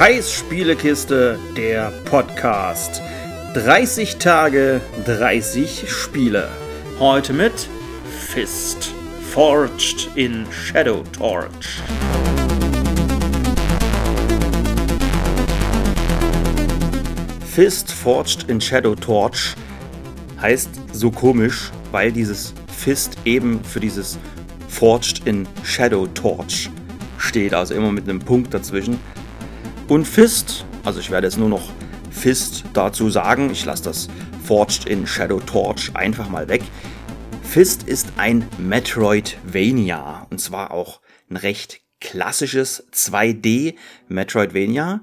Kais Spielekiste, der Podcast. 30 Tage, 30 Spiele. Heute mit Fist, Forged in Shadow Torch. Fist Forged in Shadow Torch heißt so komisch, weil dieses Fist eben für dieses Forged in Shadow Torch steht, also immer mit einem Punkt dazwischen. Und Fist, also ich werde jetzt nur noch Fist dazu sagen, ich lasse das Forged in Shadow Torch einfach mal weg. Fist ist ein Metroidvania und zwar auch ein recht klassisches 2D Metroidvania,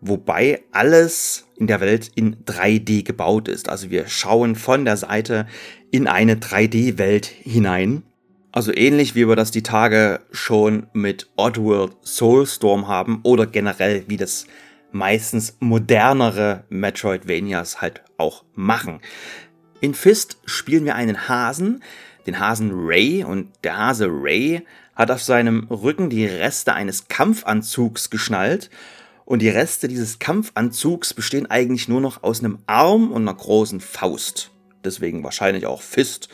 wobei alles in der Welt in 3D gebaut ist. Also wir schauen von der Seite in eine 3D-Welt hinein. Also ähnlich wie wir das die Tage schon mit Oddworld Soulstorm haben oder generell wie das meistens modernere Metroidvanias halt auch machen. In Fist spielen wir einen Hasen, den Hasen Ray und der Hase Ray hat auf seinem Rücken die Reste eines Kampfanzugs geschnallt und die Reste dieses Kampfanzugs bestehen eigentlich nur noch aus einem Arm und einer großen Faust. Deswegen wahrscheinlich auch Fist.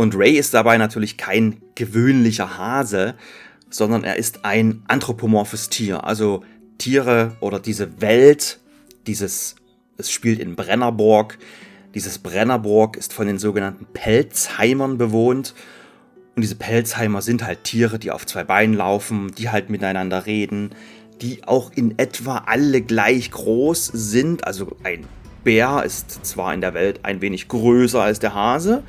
Und Ray ist dabei natürlich kein gewöhnlicher Hase, sondern er ist ein anthropomorphes Tier. Also Tiere oder diese Welt, dieses, es spielt in Brennerborg. Dieses Brennerborg ist von den sogenannten Pelzheimern bewohnt. Und diese Pelzheimer sind halt Tiere, die auf zwei Beinen laufen, die halt miteinander reden, die auch in etwa alle gleich groß sind. Also ein Bär ist zwar in der Welt ein wenig größer als der Hase,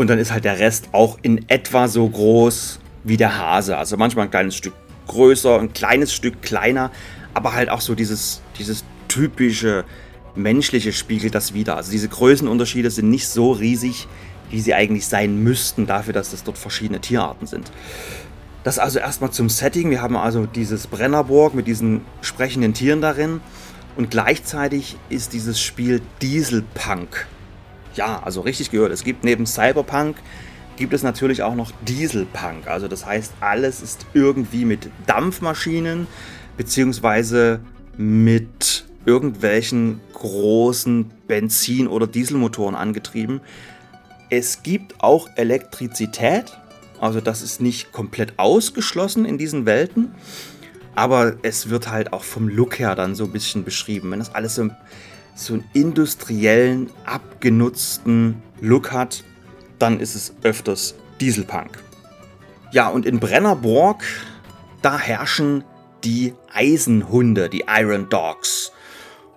und dann ist halt der Rest auch in etwa so groß wie der Hase. Also manchmal ein kleines Stück größer, ein kleines Stück kleiner, aber halt auch so dieses, dieses typische menschliche spiegelt das wieder. Also diese Größenunterschiede sind nicht so riesig, wie sie eigentlich sein müssten, dafür, dass das dort verschiedene Tierarten sind. Das also erstmal zum Setting. Wir haben also dieses Brennerburg mit diesen sprechenden Tieren darin. Und gleichzeitig ist dieses Spiel Dieselpunk ja, also richtig gehört. Es gibt neben Cyberpunk gibt es natürlich auch noch Dieselpunk. Also das heißt, alles ist irgendwie mit Dampfmaschinen beziehungsweise mit irgendwelchen großen Benzin- oder Dieselmotoren angetrieben. Es gibt auch Elektrizität, also das ist nicht komplett ausgeschlossen in diesen Welten, aber es wird halt auch vom Look her dann so ein bisschen beschrieben. Wenn das alles so so einen industriellen, abgenutzten Look hat, dann ist es öfters Dieselpunk. Ja, und in Brennerborg, da herrschen die Eisenhunde, die Iron Dogs.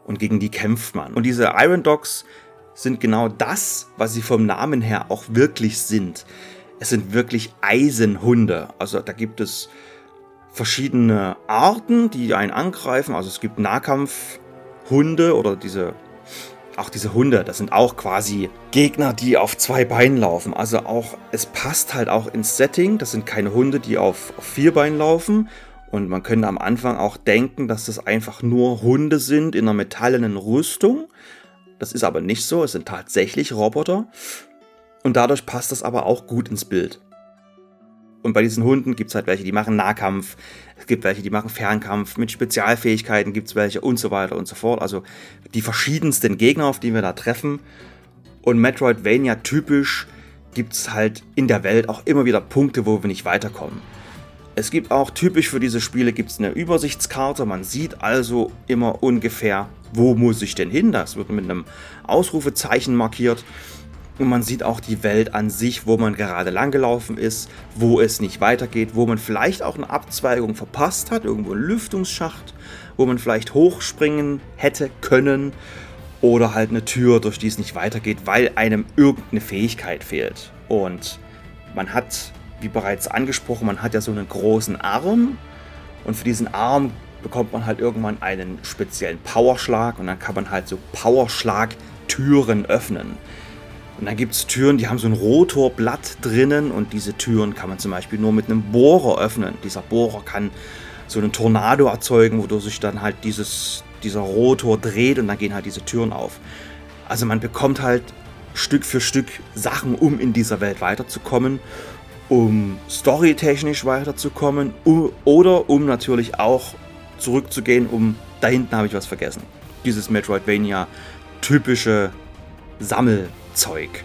Und gegen die kämpft man. Und diese Iron Dogs sind genau das, was sie vom Namen her auch wirklich sind. Es sind wirklich Eisenhunde. Also da gibt es verschiedene Arten, die einen angreifen. Also es gibt Nahkampf, Hunde oder diese, auch diese Hunde, das sind auch quasi Gegner, die auf zwei Beinen laufen. Also auch, es passt halt auch ins Setting. Das sind keine Hunde, die auf, auf vier Beinen laufen. Und man könnte am Anfang auch denken, dass das einfach nur Hunde sind in einer metallenen Rüstung. Das ist aber nicht so, es sind tatsächlich Roboter. Und dadurch passt das aber auch gut ins Bild. Und bei diesen Hunden gibt es halt welche, die machen Nahkampf, es gibt welche, die machen Fernkampf, mit Spezialfähigkeiten gibt es welche und so weiter und so fort. Also die verschiedensten Gegner, auf die wir da treffen. Und Metroidvania typisch gibt es halt in der Welt auch immer wieder Punkte, wo wir nicht weiterkommen. Es gibt auch typisch für diese Spiele gibt's eine Übersichtskarte. Man sieht also immer ungefähr, wo muss ich denn hin. Das wird mit einem Ausrufezeichen markiert. Und man sieht auch die Welt an sich, wo man gerade langgelaufen ist, wo es nicht weitergeht, wo man vielleicht auch eine Abzweigung verpasst hat, irgendwo ein Lüftungsschacht, wo man vielleicht hochspringen hätte können oder halt eine Tür, durch die es nicht weitergeht, weil einem irgendeine Fähigkeit fehlt. Und man hat, wie bereits angesprochen, man hat ja so einen großen Arm und für diesen Arm bekommt man halt irgendwann einen speziellen Powerschlag und dann kann man halt so Powerschlag-Türen öffnen. Und dann gibt es Türen, die haben so ein Rotorblatt drinnen und diese Türen kann man zum Beispiel nur mit einem Bohrer öffnen. Dieser Bohrer kann so einen Tornado erzeugen, wodurch sich dann halt dieses, dieser Rotor dreht und dann gehen halt diese Türen auf. Also man bekommt halt Stück für Stück Sachen, um in dieser Welt weiterzukommen, um storytechnisch weiterzukommen oder um natürlich auch zurückzugehen, um da hinten habe ich was vergessen. Dieses Metroidvania typische Sammelzeug.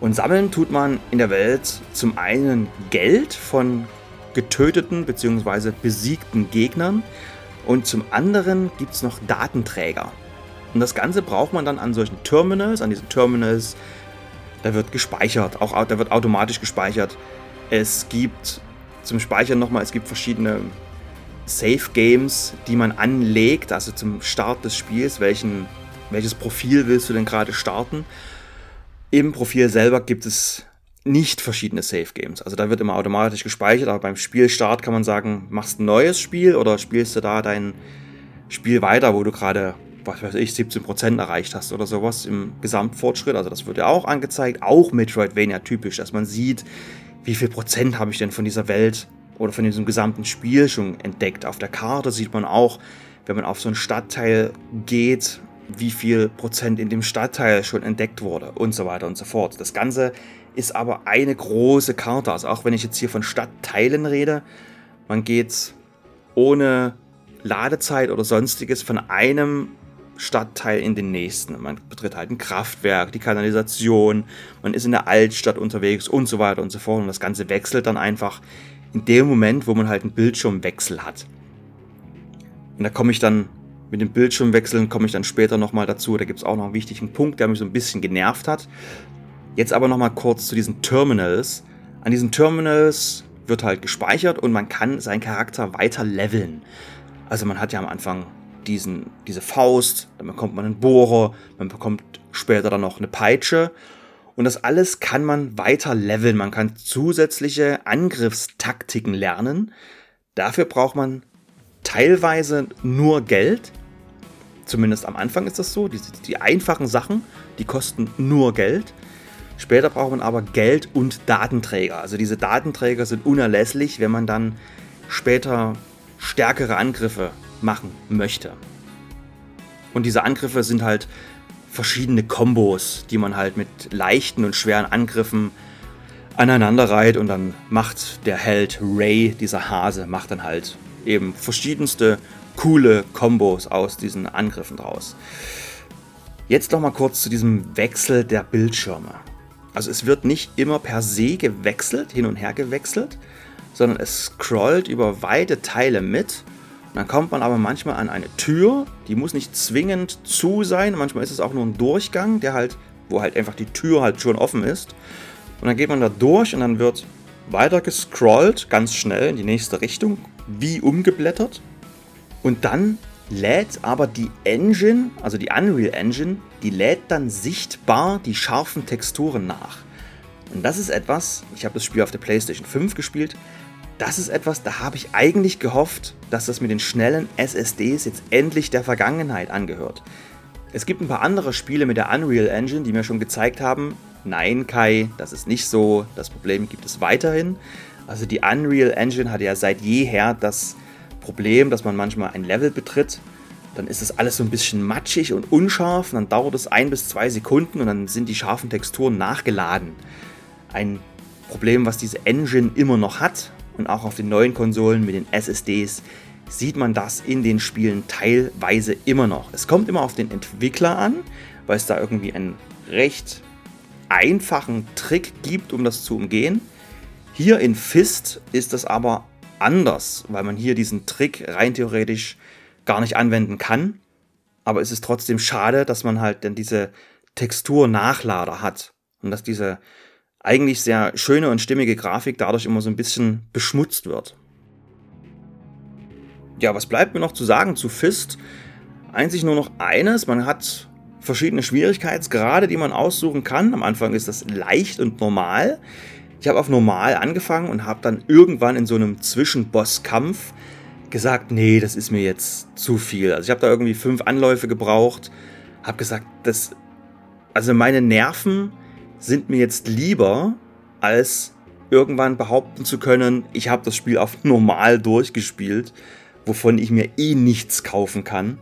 Und sammeln tut man in der Welt zum einen Geld von getöteten bzw. besiegten Gegnern und zum anderen gibt es noch Datenträger. Und das Ganze braucht man dann an solchen Terminals. An diesen Terminals, da wird gespeichert, auch da wird automatisch gespeichert. Es gibt zum Speichern nochmal, es gibt verschiedene Safe Games, die man anlegt, also zum Start des Spiels, welchen, welches Profil willst du denn gerade starten. Im Profil selber gibt es nicht verschiedene Safe Games. Also da wird immer automatisch gespeichert, aber beim Spielstart kann man sagen, machst ein neues Spiel oder spielst du da dein Spiel weiter, wo du gerade, was weiß ich, 17% erreicht hast oder sowas im Gesamtfortschritt. Also das wird ja auch angezeigt, auch Metroidvania typisch, dass man sieht, wie viel Prozent habe ich denn von dieser Welt oder von diesem gesamten Spiel schon entdeckt. Auf der Karte sieht man auch, wenn man auf so einen Stadtteil geht, wie viel Prozent in dem Stadtteil schon entdeckt wurde und so weiter und so fort. Das Ganze ist aber eine große Karte. Also auch wenn ich jetzt hier von Stadtteilen rede, man geht ohne Ladezeit oder sonstiges von einem Stadtteil in den nächsten. Man betritt halt ein Kraftwerk, die Kanalisation, man ist in der Altstadt unterwegs und so weiter und so fort. Und das Ganze wechselt dann einfach in dem Moment, wo man halt einen Bildschirmwechsel hat. Und da komme ich dann mit dem Bildschirmwechseln, komme ich dann später nochmal dazu. Da gibt es auch noch einen wichtigen Punkt, der mich so ein bisschen genervt hat. Jetzt aber nochmal kurz zu diesen Terminals. An diesen Terminals wird halt gespeichert und man kann seinen Charakter weiter leveln. Also man hat ja am Anfang diesen, diese Faust, dann bekommt man einen Bohrer, man bekommt später dann noch eine Peitsche. Und das alles kann man weiter leveln. Man kann zusätzliche Angriffstaktiken lernen. Dafür braucht man teilweise nur Geld. Zumindest am Anfang ist das so. Die, die einfachen Sachen, die kosten nur Geld. Später braucht man aber Geld und Datenträger. Also diese Datenträger sind unerlässlich, wenn man dann später stärkere Angriffe machen möchte. Und diese Angriffe sind halt verschiedene Kombos, die man halt mit leichten und schweren Angriffen aneinander reiht und dann macht der Held Ray, dieser Hase, macht dann halt eben verschiedenste coole Kombos aus diesen Angriffen draus. Jetzt noch mal kurz zu diesem Wechsel der Bildschirme. Also es wird nicht immer per se gewechselt, hin und her gewechselt, sondern es scrollt über weite Teile mit. Dann kommt man aber manchmal an eine Tür, die muss nicht zwingend zu sein. Manchmal ist es auch nur ein Durchgang, der halt, wo halt einfach die Tür halt schon offen ist. Und dann geht man da durch und dann wird weiter gescrollt, ganz schnell in die nächste Richtung, wie umgeblättert. Und dann lädt aber die Engine, also die Unreal Engine, die lädt dann sichtbar die scharfen Texturen nach. Und das ist etwas, ich habe das Spiel auf der PlayStation 5 gespielt, das ist etwas, da habe ich eigentlich gehofft, dass das mit den schnellen SSDs jetzt endlich der Vergangenheit angehört. Es gibt ein paar andere Spiele mit der Unreal Engine, die mir schon gezeigt haben, nein Kai, das ist nicht so, das Problem gibt es weiterhin. Also die Unreal Engine hatte ja seit jeher das Problem, dass man manchmal ein Level betritt, dann ist das alles so ein bisschen matschig und unscharf und dann dauert es ein bis zwei Sekunden und dann sind die scharfen Texturen nachgeladen. Ein Problem, was diese Engine immer noch hat und auch auf den neuen Konsolen mit den SSDs sieht man das in den Spielen teilweise immer noch. Es kommt immer auf den Entwickler an, weil es da irgendwie einen recht einfachen Trick gibt, um das zu umgehen. Hier in Fist ist das aber anders, weil man hier diesen Trick rein theoretisch gar nicht anwenden kann. Aber es ist trotzdem schade, dass man halt dann diese Textur-Nachlader hat und dass diese eigentlich sehr schöne und stimmige Grafik dadurch immer so ein bisschen beschmutzt wird. Ja, was bleibt mir noch zu sagen zu Fist? Einzig nur noch eines, man hat verschiedene Schwierigkeitsgrade, die man aussuchen kann. Am Anfang ist das leicht und normal. Ich habe auf normal angefangen und habe dann irgendwann in so einem Zwischenbosskampf gesagt, nee, das ist mir jetzt zu viel. Also ich habe da irgendwie fünf Anläufe gebraucht, habe gesagt, das, also meine Nerven sind mir jetzt lieber, als irgendwann behaupten zu können, ich habe das Spiel auf normal durchgespielt, wovon ich mir eh nichts kaufen kann.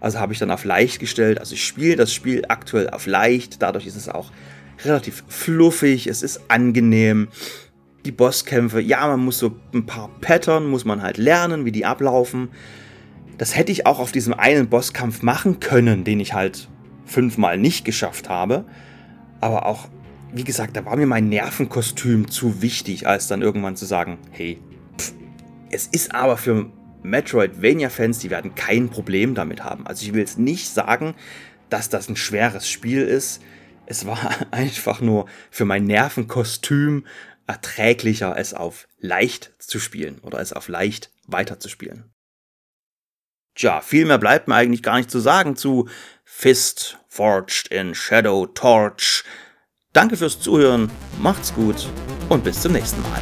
Also habe ich dann auf leicht gestellt. Also ich spiele das Spiel aktuell auf leicht, dadurch ist es auch relativ fluffig, es ist angenehm. Die Bosskämpfe, ja, man muss so ein paar Pattern, muss man halt lernen, wie die ablaufen. Das hätte ich auch auf diesem einen Bosskampf machen können, den ich halt fünfmal nicht geschafft habe. Aber auch, wie gesagt, da war mir mein Nervenkostüm zu wichtig, als dann irgendwann zu sagen, hey, pff, es ist aber für Metroidvania-Fans, die werden kein Problem damit haben. Also ich will jetzt nicht sagen, dass das ein schweres Spiel ist. Es war einfach nur für mein Nervenkostüm erträglicher, es auf leicht zu spielen oder es auf leicht weiterzuspielen. Tja, viel mehr bleibt mir eigentlich gar nicht zu sagen zu Fist Forged in Shadow Torch. Danke fürs Zuhören, macht's gut und bis zum nächsten Mal.